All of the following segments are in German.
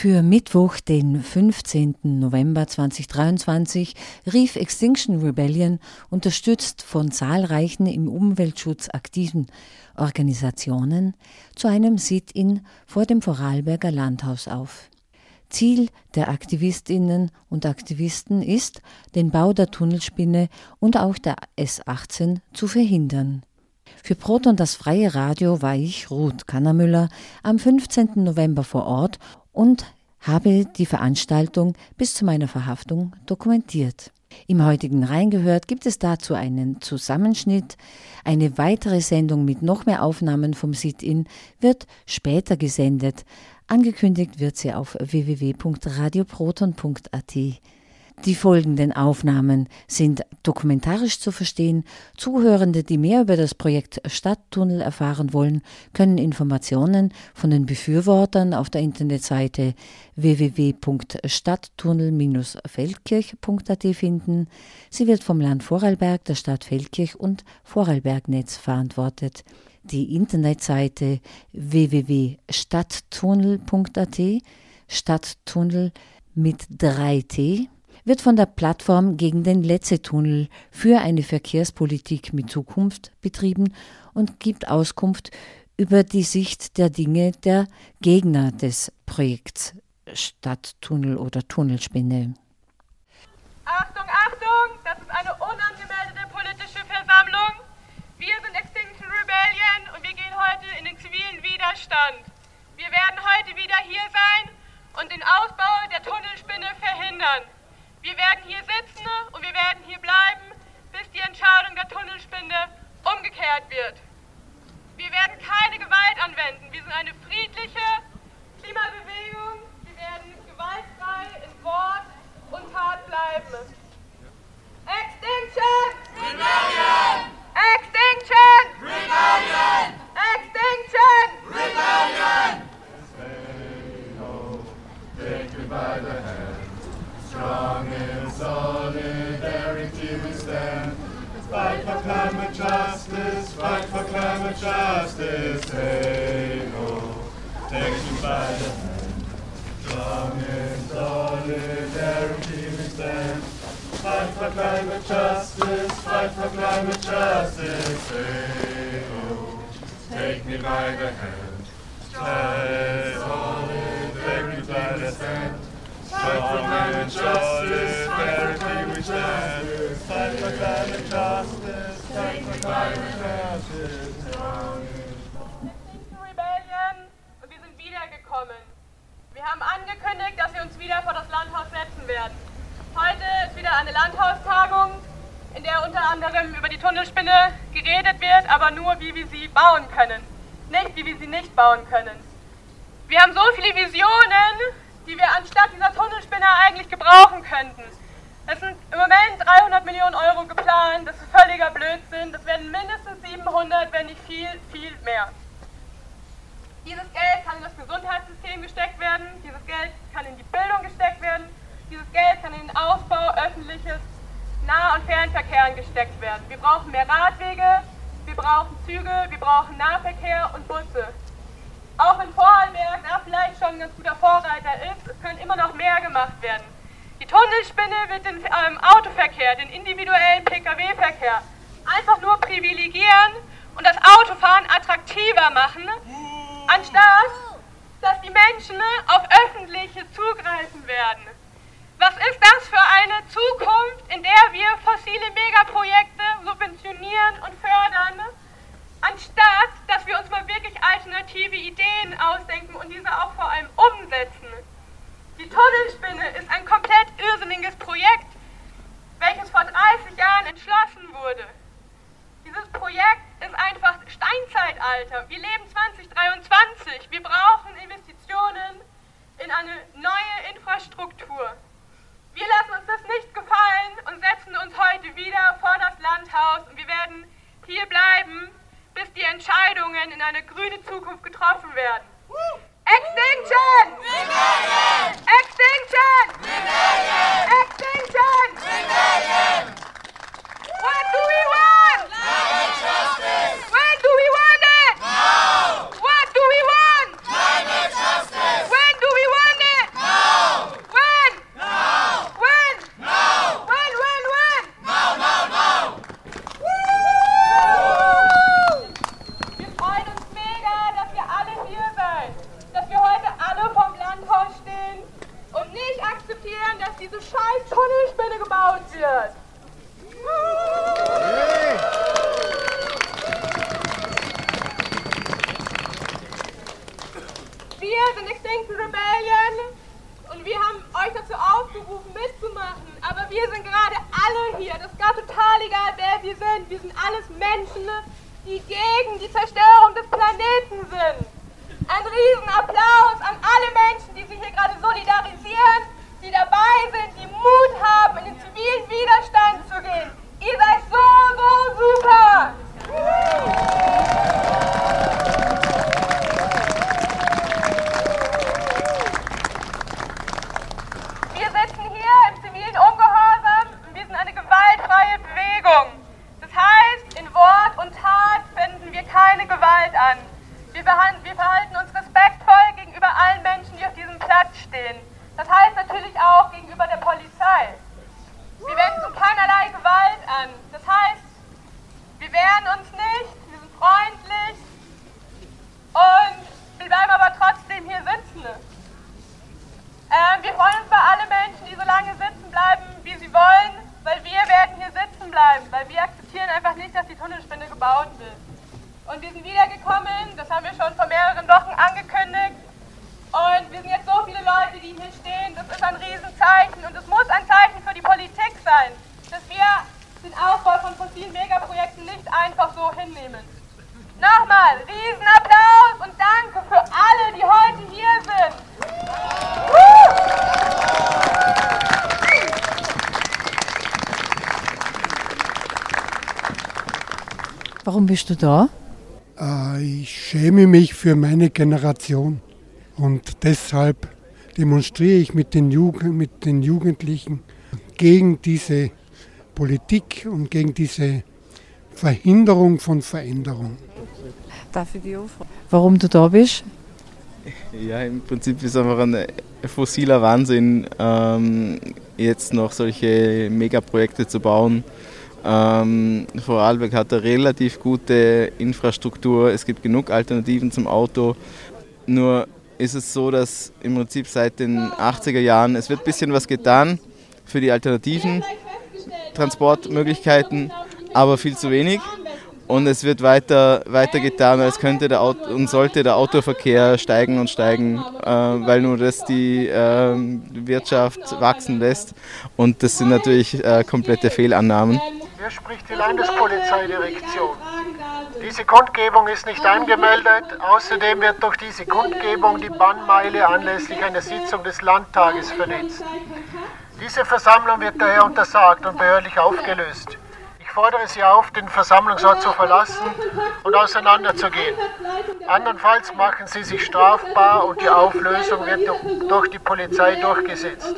Für Mittwoch, den 15. November 2023, rief Extinction Rebellion, unterstützt von zahlreichen im Umweltschutz aktiven Organisationen, zu einem Sit-in vor dem Vorarlberger Landhaus auf. Ziel der Aktivistinnen und Aktivisten ist, den Bau der Tunnelspinne und auch der S18 zu verhindern. Für Proton das freie Radio war ich, Ruth Kannermüller, am 15. November vor Ort und habe die Veranstaltung bis zu meiner Verhaftung dokumentiert. Im heutigen Reingehört gibt es dazu einen Zusammenschnitt. Eine weitere Sendung mit noch mehr Aufnahmen vom Sit-In wird später gesendet. Angekündigt wird sie auf www.radioproton.at. Die folgenden Aufnahmen sind dokumentarisch zu verstehen. Zuhörende, die mehr über das Projekt Stadttunnel erfahren wollen, können Informationen von den Befürwortern auf der Internetseite www.stadttunnel-feldkirch.at finden. Sie wird vom Land Vorarlberg, der Stadt Feldkirch und Vorarlbergnetz verantwortet. Die Internetseite www.stadttunnel.at Stadttunnel mit 3T wird von der Plattform gegen den Letzetunnel für eine Verkehrspolitik mit Zukunft betrieben und gibt Auskunft über die Sicht der Dinge der Gegner des Projekts Stadttunnel oder Tunnelspinne. Achtung, Achtung, das ist eine unangemeldete politische Versammlung. Wir sind Extinction Rebellion und wir gehen heute in den zivilen Widerstand. Wir werden heute wieder hier sein und den Ausbau der Tunnelspinne verhindern. Wir werden hier sitzen und wir werden hier bleiben, bis die Entscheidung der Tunnelspinde umgekehrt wird. Wir werden keine Gewalt anwenden. Wir sind eine friedliche Klimabewegung. Wir werden gewaltfrei in Wort und Tat bleiben. Extinction! Rebellion! Extinction! Rebellion! Extinction! Rebellion! Take me by the hand. Strong in solidarity we stand. Fight for climate justice, fight for climate justice. Hey ho, take me by the hand. Strong in solidarity we stand. Fight for climate justice, fight for climate justice. Hey ho, take me by the hand. Strong For climate justice, solidarity we stand. Fight for climate justice, fight for climate justice. Wir sind wiedergekommen. Wir haben angekündigt, dass wir uns wieder vor das Landhaus setzen werden. Heute ist wieder eine Landhaustagung, in der unter anderem über die Tunnelspinne geredet wird, aber nur wie wir sie bauen können, nicht wie wir sie nicht bauen können. Wir haben so viele Visionen, die wir anstatt dieser Tunnelspinne eigentlich gebrauchen könnten. Es sind im Moment 300 Millionen Euro geplant, das ist völliger Blödsinn, das werden mindestens 700, wenn nicht viel, viel mehr. Dieses Geld kann in das Gesundheitssystem gesteckt werden, dieses Geld kann in die Bildung gesteckt werden, dieses Geld kann in den Ausbau öffentliches Nah- und Fernverkehr gesteckt werden. Wir brauchen mehr Radwege, wir brauchen Züge, wir brauchen Nahverkehr und Busse. Auch wenn Vorarlberg da vielleicht schon ein ganz guter Vorreiter ist, es kann immer noch mehr gemacht werden. Die Tunnelspinne wird den ähm, Autoverkehr, den individuellen Pkw-Verkehr einfach nur privilegieren und das Autofahren attraktiver machen, anstatt dass die Menschen auf öffentliche zugreifen werden. Was ist das für eine Zukunft, in der wir fossile Megaprojekte subventionieren und fördern, anstatt dass wir uns mal wirklich alternative Ideen ausdenken und diese auch vor allem umsetzen? Die Tunnelspinne ist ein komplett irrsinniges Projekt, welches vor 30 Jahren entschlossen wurde. Dieses Projekt ist einfach Steinzeitalter. Wir leben 2023. Wir brauchen Investitionen in eine neue Infrastruktur. Wir lassen uns das nicht gefallen und setzen uns heute wieder vor das Landhaus und wir werden hier bleiben, bis die Entscheidungen in eine grüne Zukunft getroffen werden. Extinction! Extinction! Extinction! Rebellion! What do we want? Climate justice! When do we want it? Now! What do we want? Climate justice! When do we want it? akzeptieren, dass diese scheiß Tunnelspinne gebaut wird. Wir sind Extinction Rebellion und wir haben euch dazu aufgerufen, mitzumachen. Aber wir sind gerade alle hier. Das ist gerade total egal, wer wir sind. Wir sind alles Menschen, die gegen die Zerstörung des Planeten sind. Ein Riesenapplaus an alle Menschen, die sich hier gerade solidarisieren, die dabei sind, die Mut haben, in den zivilen Widerstand zu gehen. Ihr seid so, so super! Wir sitzen hier im zivilen Ungehorsam und wir sind eine gewaltfreie Bewegung. Das heißt, in Wort und Tat wenden wir keine Gewalt an. Wir, wir verhalten uns respektvoll gegenüber allen Menschen, die auf diesem Platz stehen. Das heißt natürlich auch gegenüber der Polizei. Wir wenden keinerlei Gewalt an. Das heißt, wir wehren uns nicht, wir sind freundlich und wir bleiben aber trotzdem hier sitzen. Ähm, wir freuen uns bei allen Menschen, die so lange sitzen bleiben, wie sie wollen, weil wir werden hier sitzen bleiben, weil wir akzeptieren einfach nicht, dass die Tunnelspinne gebaut wird. Und wir sind wiedergekommen, das haben wir schon vor mehreren Wochen angekündigt. Und wir sind jetzt so viele Leute, die hier stehen. Das ist ein Riesenzeichen und es muss ein Zeichen für die Politik sein, dass wir den Aufbau von fossilen Megaprojekten nicht einfach so hinnehmen. Nochmal, Riesenapplaus und danke für alle, die heute hier sind. Warum bist du da? Äh, ich schäme mich für meine Generation und deshalb demonstriere ich mit den, Jugend, mit den Jugendlichen gegen diese Politik und gegen diese Verhinderung von Veränderung. Darf ich die aufrufen? Warum du da bist? Ja, im Prinzip ist einfach ein fossiler Wahnsinn, ähm, jetzt noch solche Megaprojekte zu bauen. Ähm, Vorarlberg hat eine relativ gute Infrastruktur, es gibt genug Alternativen zum Auto. Nur ist es so, dass im Prinzip seit den 80er Jahren, es wird ein bisschen was getan für die alternativen Transportmöglichkeiten, aber viel zu wenig. Und es wird weiter, weiter getan, als könnte der Auto, und sollte der Autoverkehr steigen und steigen, äh, weil nur das die äh, Wirtschaft wachsen lässt. Und das sind natürlich äh, komplette Fehlannahmen. Hier spricht die Landespolizeidirektion. Diese Kundgebung ist nicht angemeldet. Außerdem wird durch diese Kundgebung die Bannmeile anlässlich einer Sitzung des Landtages vernetzt. Diese Versammlung wird daher untersagt und behördlich aufgelöst. Ich fordere Sie auf, den Versammlungsort zu verlassen und auseinanderzugehen. Andernfalls machen Sie sich strafbar und die Auflösung wird durch die Polizei durchgesetzt.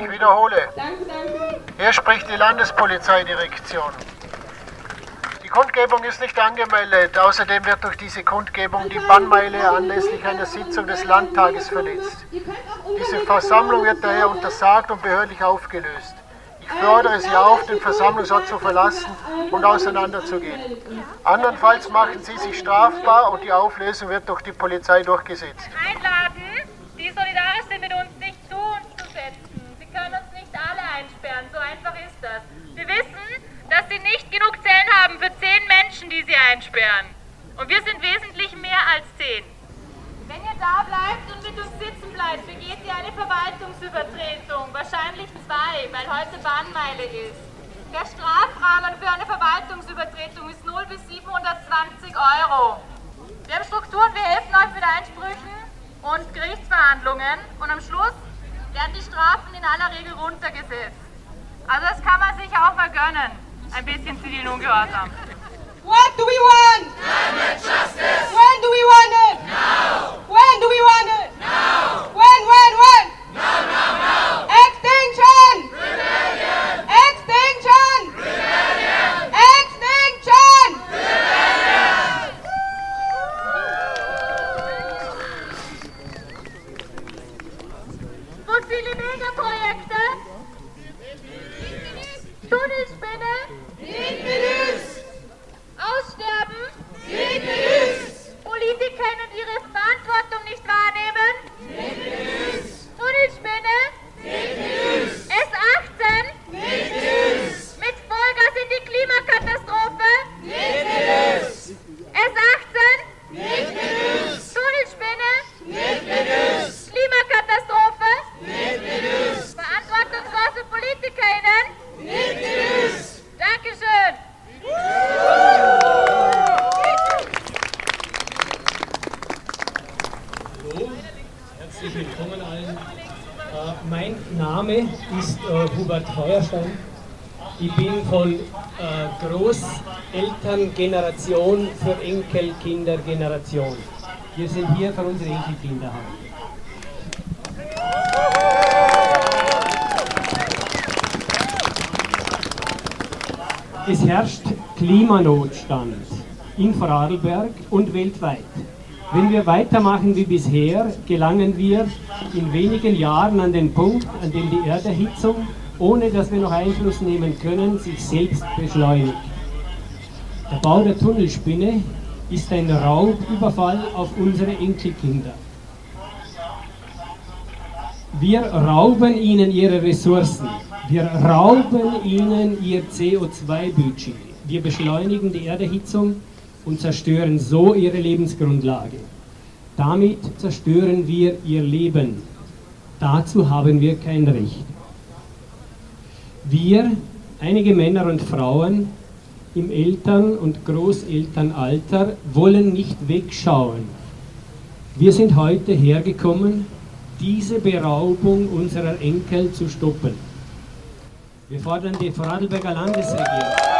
Ich wiederhole. Hier spricht die Landespolizeidirektion. Kundgebung ist nicht angemeldet. Außerdem wird durch diese Kundgebung die Bannmeile anlässlich einer Sitzung des Landtages verletzt. Diese Versammlung wird daher untersagt und behördlich aufgelöst. Ich fordere Sie auf, den Versammlungsort zu verlassen und auseinanderzugehen. Andernfalls machen Sie sich strafbar und die Auflösung wird durch die Polizei durchgesetzt. Einladen, die solidarisch sind mit uns, sich zu uns zu setzen. Sie können uns nicht alle einsperren, so einfach ist das. Wir wissen, dass Sie nicht genug Zellen haben zehn Menschen, die Sie einsperren. Und wir sind wesentlich mehr als zehn. Wenn ihr da bleibt und mit uns sitzen bleibt, begeht ihr eine Verwaltungsübertretung. Wahrscheinlich zwei, weil heute Bahnmeile ist. Der Strafrahmen für eine Verwaltungsübertretung ist 0 bis 720 Euro. Wir haben Strukturen, wir helfen euch mit Einsprüchen und Gerichtsverhandlungen und am Schluss werden die Strafen in aller Regel runtergesetzt. Also das kann man sich auch mal gönnen. Ein bisschen zivilen Ungehorsam. What do we want? Climate justice. When do we want it? Now. Name ist äh, Hubert Feuerstein. Ich bin von äh, Großelterngeneration für Enkelkindergeneration. Wir sind hier für unsere Enkelkinder. Es herrscht Klimanotstand in Vorarlberg und weltweit. Wenn wir weitermachen wie bisher, gelangen wir in wenigen Jahren an den Punkt, an dem die Erderhitzung, ohne dass wir noch Einfluss nehmen können, sich selbst beschleunigt. Der Bau der Tunnelspinne ist ein Raubüberfall auf unsere Enkelkinder. Wir rauben ihnen ihre Ressourcen. Wir rauben ihnen ihr CO2-Budget. Wir beschleunigen die Erderhitzung und zerstören so ihre Lebensgrundlage. Damit zerstören wir ihr Leben. Dazu haben wir kein Recht. Wir, einige Männer und Frauen im Eltern- und Großelternalter, wollen nicht wegschauen. Wir sind heute hergekommen, diese Beraubung unserer Enkel zu stoppen. Wir fordern die Vorarlberger Landesregierung.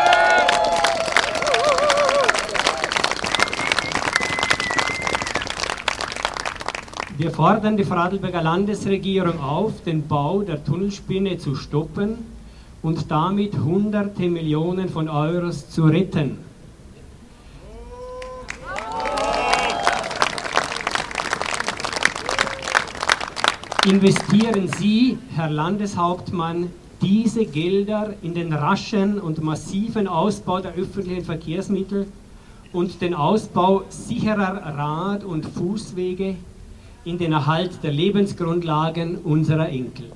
Wir fordern die Vorarlberger Landesregierung auf, den Bau der Tunnelspinne zu stoppen und damit hunderte Millionen von Euros zu retten. Investieren Sie, Herr Landeshauptmann, diese Gelder in den raschen und massiven Ausbau der öffentlichen Verkehrsmittel und den Ausbau sicherer Rad- und Fußwege in den Erhalt der Lebensgrundlagen unserer Enkel.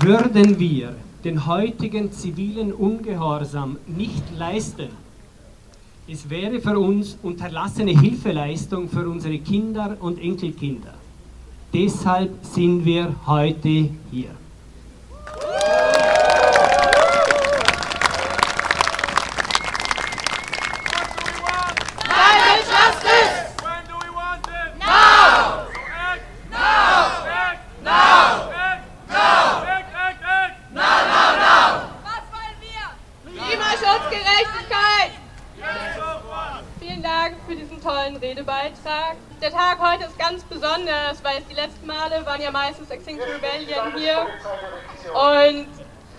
Würden wir den heutigen zivilen Ungehorsam nicht leisten, es wäre für uns unterlassene Hilfeleistung für unsere Kinder und Enkelkinder. Deshalb sind wir heute hier. waren ja meistens Extinction Rebellion hier. Und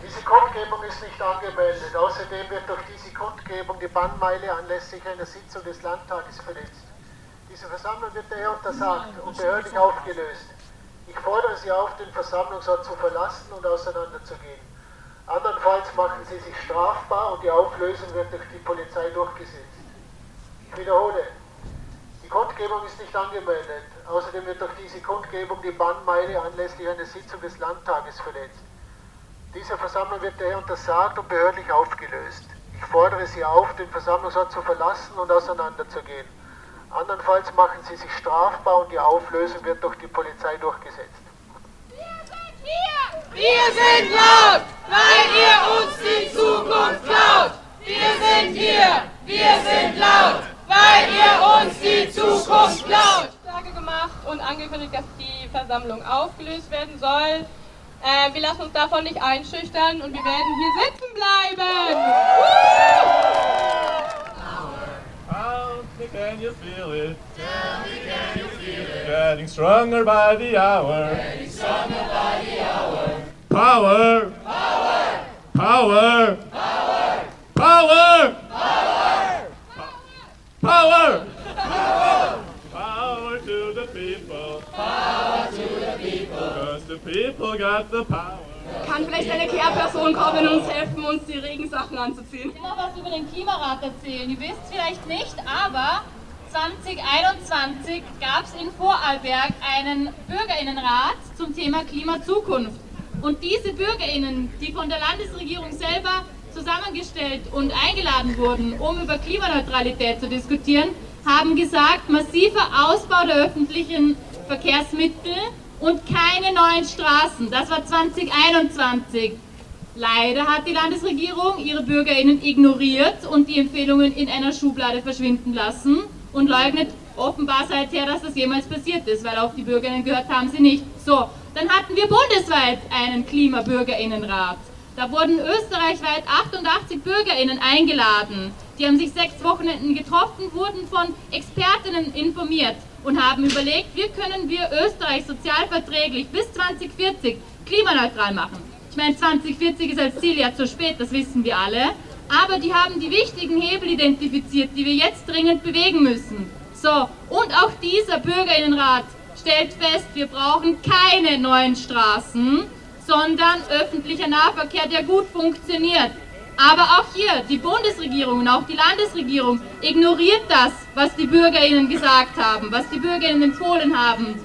diese Kundgebung ist nicht angemeldet. Außerdem wird durch diese Bannmeile anlässlich einer Sitzung des Landtages verletzt. Diese Versammlung wird daher untersagt und behördlich aufgelöst. Ich fordere Sie auf, den Versammlungsort zu verlassen und auseinanderzugehen. Andernfalls machen Sie sich strafbar und die Auflösung wird durch die Polizei durchgesetzt. Ich wiederhole, die Kundgebung ist nicht angemeldet. Außerdem wird durch diese Kundgebung die Bannmeile anlässlich einer Sitzung des Landtages verletzt. Diese Versammlung wird daher untersagt und behördlich aufgelöst. Ich fordere Sie auf, den Versammlungsort zu verlassen und auseinanderzugehen. Andernfalls machen Sie sich strafbar und die Auflösung wird durch die Polizei durchgesetzt. Wir sind hier! Wir sind laut, weil ihr uns die Zukunft klaut! Wir sind hier! Wir sind laut, weil ihr uns die Zukunft klaut! gemacht und angekündigt, dass die Versammlung aufgelöst werden soll. Äh, wir lassen uns davon nicht einschüchtern und wir werden hier sitzen bleiben. Can you feel it? Tell me, can you feel it? Getting stronger by the hour. Getting stronger by the hour. Power! Power! Power! Power! Power! Power! Power! Power! Power to the people. Power people got the power. Kann vielleicht eine Kehrperson kommen und uns helfen, uns die Regensachen anzuziehen? Ich will noch was über den Klimarat erzählen. Ihr wisst vielleicht nicht, aber 2021 gab es in Vorarlberg einen Bürgerinnenrat zum Thema Klimazukunft. Und diese Bürgerinnen, die von der Landesregierung selber zusammengestellt und eingeladen wurden, um über Klimaneutralität zu diskutieren, haben gesagt, massiver Ausbau der öffentlichen Verkehrsmittel und keine neuen Straßen. Das war 2021. Leider hat die Landesregierung ihre BürgerInnen ignoriert und die Empfehlungen in einer Schublade verschwinden lassen und leugnet offenbar seither, dass das jemals passiert ist, weil auf die BürgerInnen gehört haben sie nicht. So, dann hatten wir bundesweit einen Klimabürgerinnenrat. Da wurden österreichweit 88 BürgerInnen eingeladen. Die haben sich sechs Wochenenden getroffen, wurden von Expertinnen informiert und haben überlegt, wie können wir Österreich sozialverträglich bis 2040 klimaneutral machen. Ich meine, 2040 ist als Ziel ja zu spät, das wissen wir alle. Aber die haben die wichtigen Hebel identifiziert, die wir jetzt dringend bewegen müssen. So, und auch dieser Bürgerinnenrat stellt fest, wir brauchen keine neuen Straßen, sondern öffentlicher Nahverkehr, der gut funktioniert. Aber auch hier, die Bundesregierung und auch die Landesregierung ignoriert das, was die BürgerInnen gesagt haben, was die BürgerInnen empfohlen haben.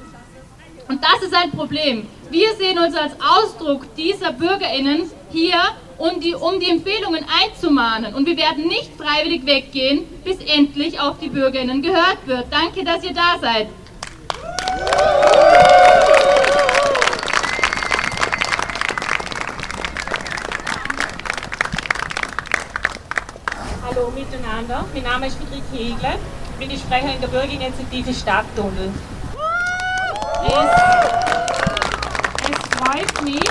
Und das ist ein Problem. Wir sehen uns als Ausdruck dieser BürgerInnen hier, um die, um die Empfehlungen einzumahnen. Und wir werden nicht freiwillig weggehen, bis endlich auf die BürgerInnen gehört wird. Danke, dass ihr da seid. Hallo miteinander, mein Name ist Friedrich Hegler, ich bin die Sprecherin der Bürgerinitiative Stadttunnel. Es, es freut mich,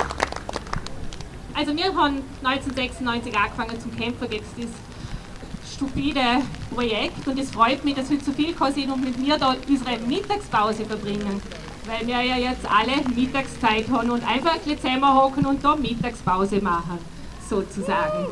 also wir haben 1996 angefangen zum Kämpfen gegen das stupide Projekt und es freut mich, dass wir so viel sind und mit mir da unsere Mittagspause verbringen. Weil wir ja jetzt alle Mittagszeit haben und einfach ein bisschen zusammenhocken und da Mittagspause machen, sozusagen.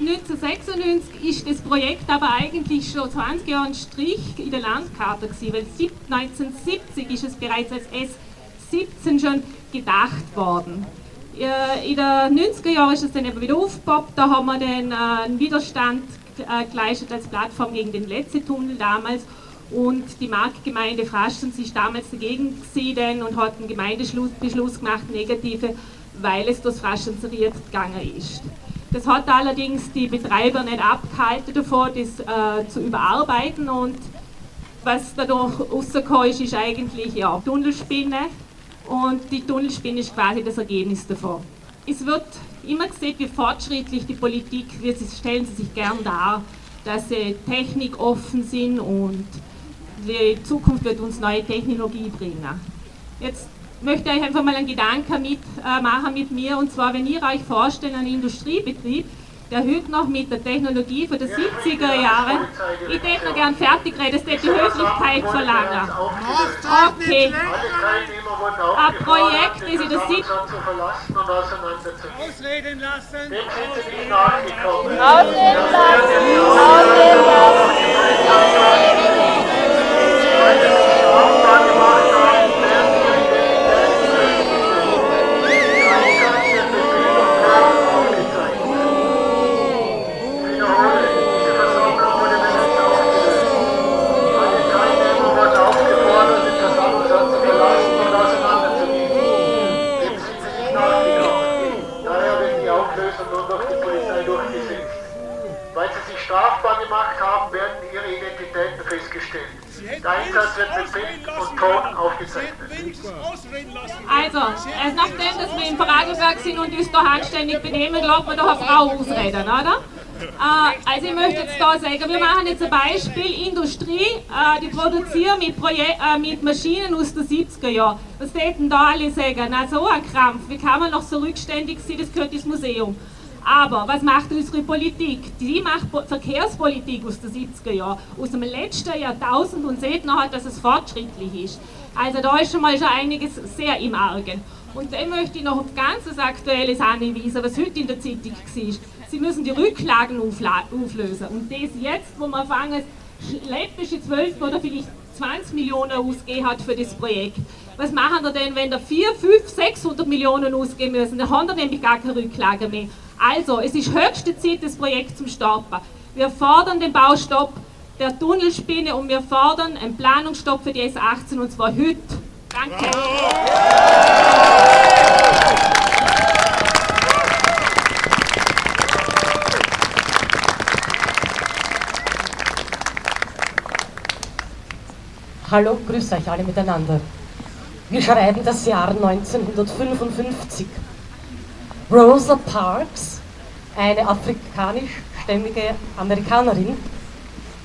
1996 ist das Projekt aber eigentlich schon 20 Jahre ein Strich in der Landkarte gewesen, weil 1970 ist es bereits als S17 schon gedacht worden. In den 90er Jahren ist es dann eben wieder aufgepoppt, da haben wir dann äh, einen Widerstand äh, geleistet als Plattform gegen den letzten Tunnel damals und die Marktgemeinde Fraschens ist damals dagegen gesehen und hat einen Gemeindebeschluss gemacht, negative, weil es das Fraschenseriert gegangen ist. Das hat allerdings die Betreiber nicht abgehalten davor, das äh, zu überarbeiten und was dadurch rausgekommen ist, ist eigentlich ja, Tunnelspinne und die Tunnelspinne ist quasi das Ergebnis davon. Es wird immer gesehen, wie fortschrittlich die Politik, wird, stellen sie sich gern dar, dass sie technikoffen sind und die Zukunft wird uns neue Technologie bringen. Jetzt möchte ich einfach mal einen Gedanken mitmachen äh, mit mir. Und zwar, wenn ihr euch vorstellt, einen Industriebetrieb, der heute noch mit der Technologie von den 70er Jahren, ich hätte noch gern fertig reden, das hätte die Höflichkeit verlangen. Okay. Ein Projekt, das in der 70 Ausreden lassen. Ausreden lassen. Ausreden lassen. Einsatz wird mit Bild und Ton aufgezeichnet. Also, erst nachdem dass wir in Vorarlberg sind und uns da anständig benehmen, glaubt man doch eine Frau ausreden, oder? Äh, also ich möchte jetzt da sagen, wir machen jetzt ein Beispiel, Industrie, äh, die produzieren mit, äh, mit, Maschinen aus den 70er Jahren. Was täten da alle sagen? Na so ein Krampf, wie kann man noch so rückständig sein, das gehört ins Museum. Aber was macht unsere Politik? Die macht Verkehrspolitik aus den 70er Jahren, aus dem letzten Jahrtausend und sieht nachher, dass es fortschrittlich ist. Also da ist schon mal schon einiges sehr im Argen. Und dann möchte ich noch auf ganz Aktuelles hinweisen, was heute in der Zeitung war. Sie müssen die Rücklagen auflösen. Und das jetzt, wo man fangen, läppische 12 oder vielleicht 20 Millionen ausgegeben hat für das Projekt. Was machen wir denn, wenn da 4, 5, 600 Millionen ausgeben müssen? Dann haben wir nämlich gar keine Rücklagen mehr. Also, es ist höchste Zeit, das Projekt zum Starten. Wir fordern den Baustopp der Tunnelspinne und wir fordern einen Planungsstopp für die S18 und zwar heute. Danke. Hallo, grüß euch alle miteinander. Wir schreiben das Jahr 1955. Rosa Parks, eine afrikanischstämmige Amerikanerin,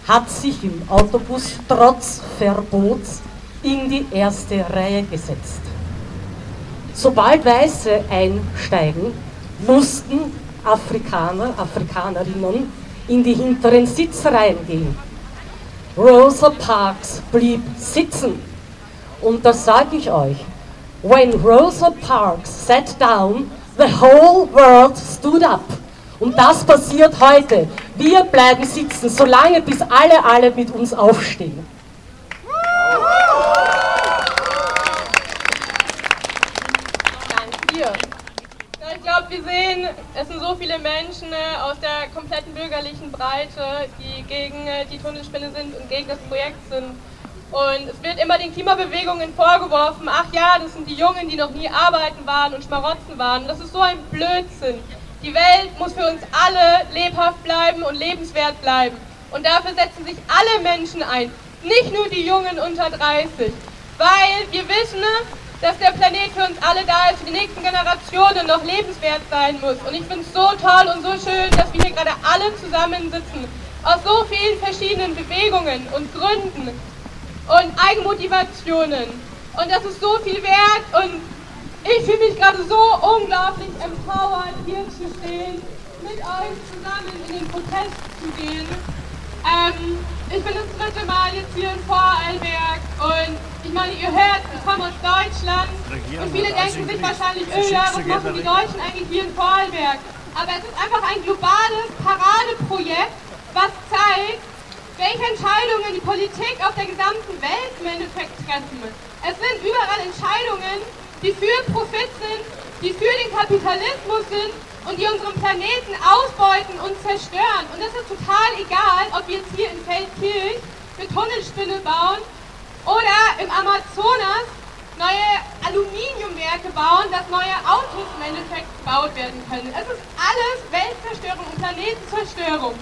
hat sich im Autobus trotz Verbots in die erste Reihe gesetzt. Sobald Weiße einsteigen, mussten Afrikaner, Afrikanerinnen in die hinteren Sitzreihen gehen. Rosa Parks blieb sitzen. Und das sage ich euch. When Rosa Parks sat down, the whole world stood up. Und das passiert heute. Wir bleiben sitzen, solange bis alle, alle mit uns aufstehen. Ich glaube, wir sehen, es sind so viele Menschen äh, aus der kompletten bürgerlichen Breite, die gegen äh, die Tunnelspinne sind und gegen das Projekt sind. Und es wird immer den Klimabewegungen vorgeworfen, ach ja, das sind die Jungen, die noch nie arbeiten waren und Schmarotzen waren. Das ist so ein Blödsinn. Die Welt muss für uns alle lebhaft bleiben und lebenswert bleiben. Und dafür setzen sich alle Menschen ein, nicht nur die Jungen unter 30. Weil wir wissen, dass der Planet für uns alle da ist, für die nächsten Generationen noch lebenswert sein muss. Und ich finde es so toll und so schön, dass wir hier gerade alle zusammensitzen, aus so vielen verschiedenen Bewegungen und Gründen und Eigenmotivationen. Und das ist so viel wert und ich fühle mich gerade so unglaublich empowered, hier zu stehen, mit euch zusammen in den Protest zu gehen. Ähm, ich bin das dritte Mal jetzt hier in Vorarlberg und ich meine, ihr hört, ich komme aus Deutschland und viele denken sich wahrscheinlich, öh ja, was machen die Deutschen eigentlich hier in Vorarlberg? Aber es ist einfach ein globales Paradeprojekt, was zeigt, welche Entscheidungen die Politik auf der gesamten Welt im Endeffekt treffen. Es sind überall Entscheidungen, die für Profit sind, die für den Kapitalismus sind und die unseren Planeten ausbeuten und zerstören. Und das ist total egal, ob wir jetzt hier in Feldkirch eine Tunnelspinne bauen oder im Amazonas neue Aluminiumwerke bauen, dass neue Autos im Endeffekt gebaut werden können. Es ist alles Weltzerstörung und Planetenzerstörung.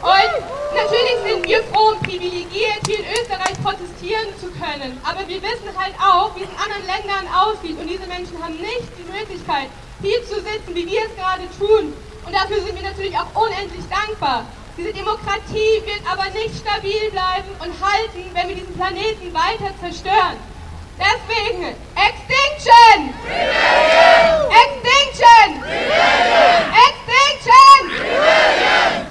Und natürlich sind wir froh und privilegiert, hier in Österreich protestieren zu können. Aber wir wissen halt auch, wie es in anderen Ländern aussieht. Und diese Menschen haben nicht die Möglichkeit, hier zu sitzen, wie wir es gerade tun. Und dafür sind wir natürlich auch unendlich dankbar. Diese Demokratie wird aber nicht stabil bleiben und halten, wenn wir diesen Planeten weiter zerstören. Deswegen, Extinction! Extinction! Extinction! Rebellion!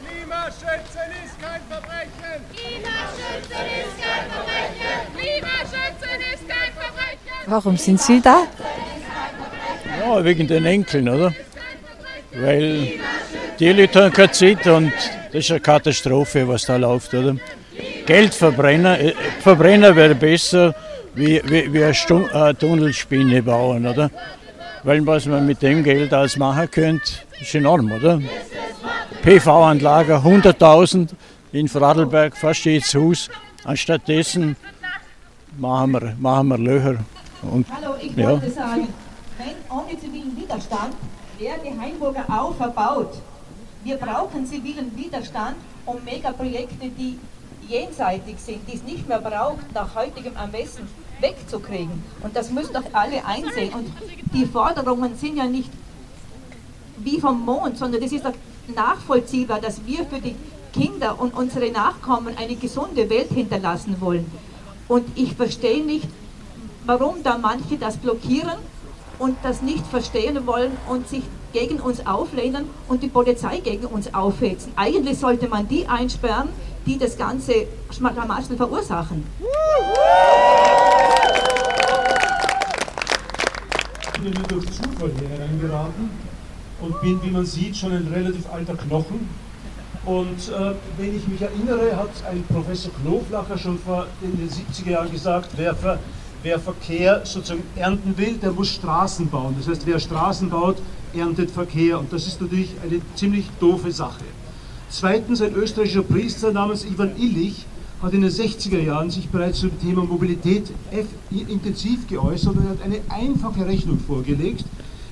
Klimaschützen ist kein Verbrechen! Klimaschützen ist kein Verbrechen! Klimaschützen ist kein Verbrechen! Warum sind Sie da? Ja, wegen den Enkeln, oder? Weil die Leute haben Zeit und das ist eine Katastrophe, was da läuft, oder? Geldverbrenner, äh, Verbrenner wäre besser wie, wie, wie eine Stu äh, Tunnelspinne bauen, oder? Weil was man mit dem Geld alles machen könnte, ist enorm, oder? PV-Anlage 100.000 in Vorarlberg, fast jedes Haus. Anstattdessen machen wir, machen wir Löcher. Und, Hallo, ich ja. wollte sagen, wenn ohne zivilen Widerstand wäre die Heimburger auch verbaut. Wir brauchen zivilen Widerstand, um Megaprojekte, die jenseitig sind, die es nicht mehr braucht, nach heutigem Ermessen wegzukriegen. Und das müssen doch alle einsehen. Und die Forderungen sind ja nicht wie vom Mond, sondern das ist doch nachvollziehbar, dass wir für die Kinder und unsere Nachkommen eine gesunde Welt hinterlassen wollen. Und ich verstehe nicht, warum da manche das blockieren und das nicht verstehen wollen und sich gegen uns auflehnen und die Polizei gegen uns aufhetzen. Eigentlich sollte man die einsperren, die das ganze Schlamassel verursachen. Ich bin durch Zufall hier hereingeraten und bin, wie man sieht, schon ein relativ alter Knochen. Und äh, wenn ich mich erinnere, hat ein Professor Knoflacher schon vor in den 70er Jahren gesagt, wer, Ver, wer Verkehr sozusagen ernten will, der muss Straßen bauen. Das heißt, wer Straßen baut, erntet Verkehr. Und das ist natürlich eine ziemlich doofe Sache. Zweitens, ein österreichischer Priester namens Ivan Illich hat in den 60er Jahren sich bereits zum Thema Mobilität intensiv geäußert und hat eine einfache Rechnung vorgelegt.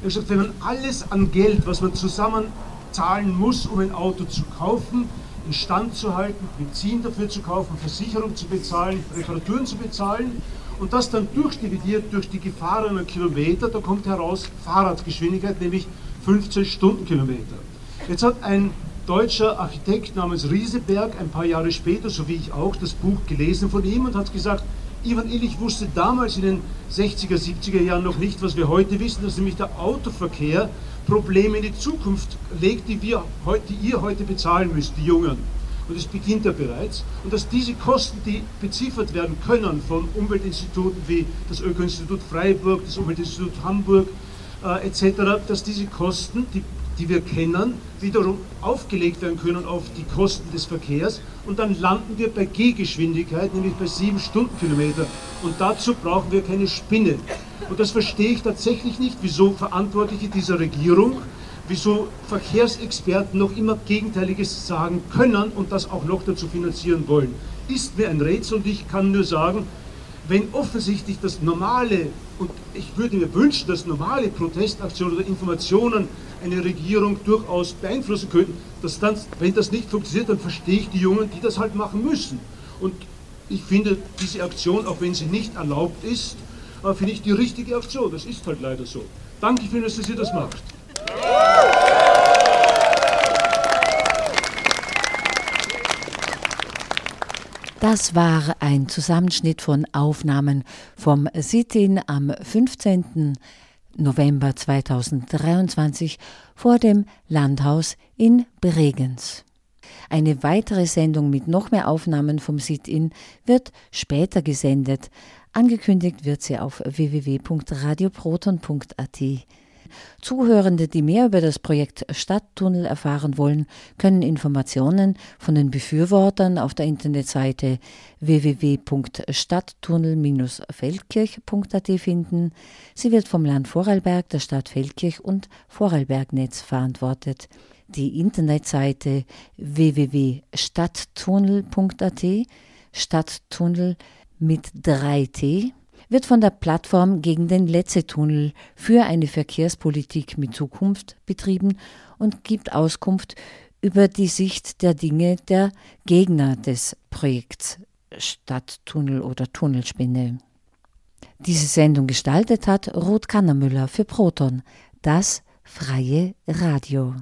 Er hat gesagt, wenn man alles an Geld, was man zusammen zahlen muss, um ein Auto zu kaufen, instand zu halten, Benzin dafür zu kaufen, Versicherung zu bezahlen, Reparaturen zu bezahlen und das dann durchdividiert durch die gefahrenen Kilometer, da kommt heraus Fahrradgeschwindigkeit, nämlich 15 Stundenkilometer. Jetzt hat ein deutscher Architekt namens Rieseberg ein paar Jahre später, so wie ich auch, das Buch gelesen von ihm und hat gesagt, Ivan Illich wusste damals in den 60er, 70er Jahren noch nicht, was wir heute wissen, dass nämlich der Autoverkehr Probleme in die Zukunft legt, die, wir heute, ihr heute bezahlen müsst, die Jungen. Und es beginnt ja bereits. Und dass diese Kosten, die beziffert werden können von Umweltinstituten wie das Öko-Institut Freiburg, das Umweltinstitut Hamburg äh, etc., dass diese Kosten, die die wir kennen, wiederum aufgelegt werden können auf die Kosten des Verkehrs und dann landen wir bei Gehgeschwindigkeit, nämlich bei 7 Stundenkilometer. Und dazu brauchen wir keine Spinne. Und das verstehe ich tatsächlich nicht, wieso Verantwortliche dieser Regierung, wieso Verkehrsexperten noch immer Gegenteiliges sagen können und das auch noch dazu finanzieren wollen. Ist mir ein Rätsel und ich kann nur sagen, wenn offensichtlich das normale, und ich würde mir wünschen, dass normale Protestaktionen oder Informationen eine Regierung durchaus beeinflussen könnten. Dass dann, wenn das nicht funktioniert, dann verstehe ich die Jungen, die das halt machen müssen. Und ich finde diese Aktion, auch wenn sie nicht erlaubt ist, äh, finde ich die richtige Aktion. Das ist halt leider so. Danke vielmals, dass ihr das macht. Das war ein Zusammenschnitt von Aufnahmen vom Sit-in am 15. November 2023 vor dem Landhaus in Bregenz. Eine weitere Sendung mit noch mehr Aufnahmen vom Sit-in wird später gesendet. Angekündigt wird sie auf www.radioproton.at. Zuhörende, die mehr über das Projekt Stadttunnel erfahren wollen, können Informationen von den Befürwortern auf der Internetseite www.stadttunnel-feldkirch.at finden. Sie wird vom Land Vorarlberg, der Stadt Feldkirch und Vorarlbergnetz verantwortet. Die Internetseite www.stadttunnel.at Stadttunnel mit 3T wird von der Plattform gegen den Letzetunnel für eine Verkehrspolitik mit Zukunft betrieben und gibt Auskunft über die Sicht der Dinge der Gegner des Projekts Stadttunnel oder Tunnelspinne. Diese Sendung gestaltet hat Ruth Kannermüller für Proton, das freie Radio.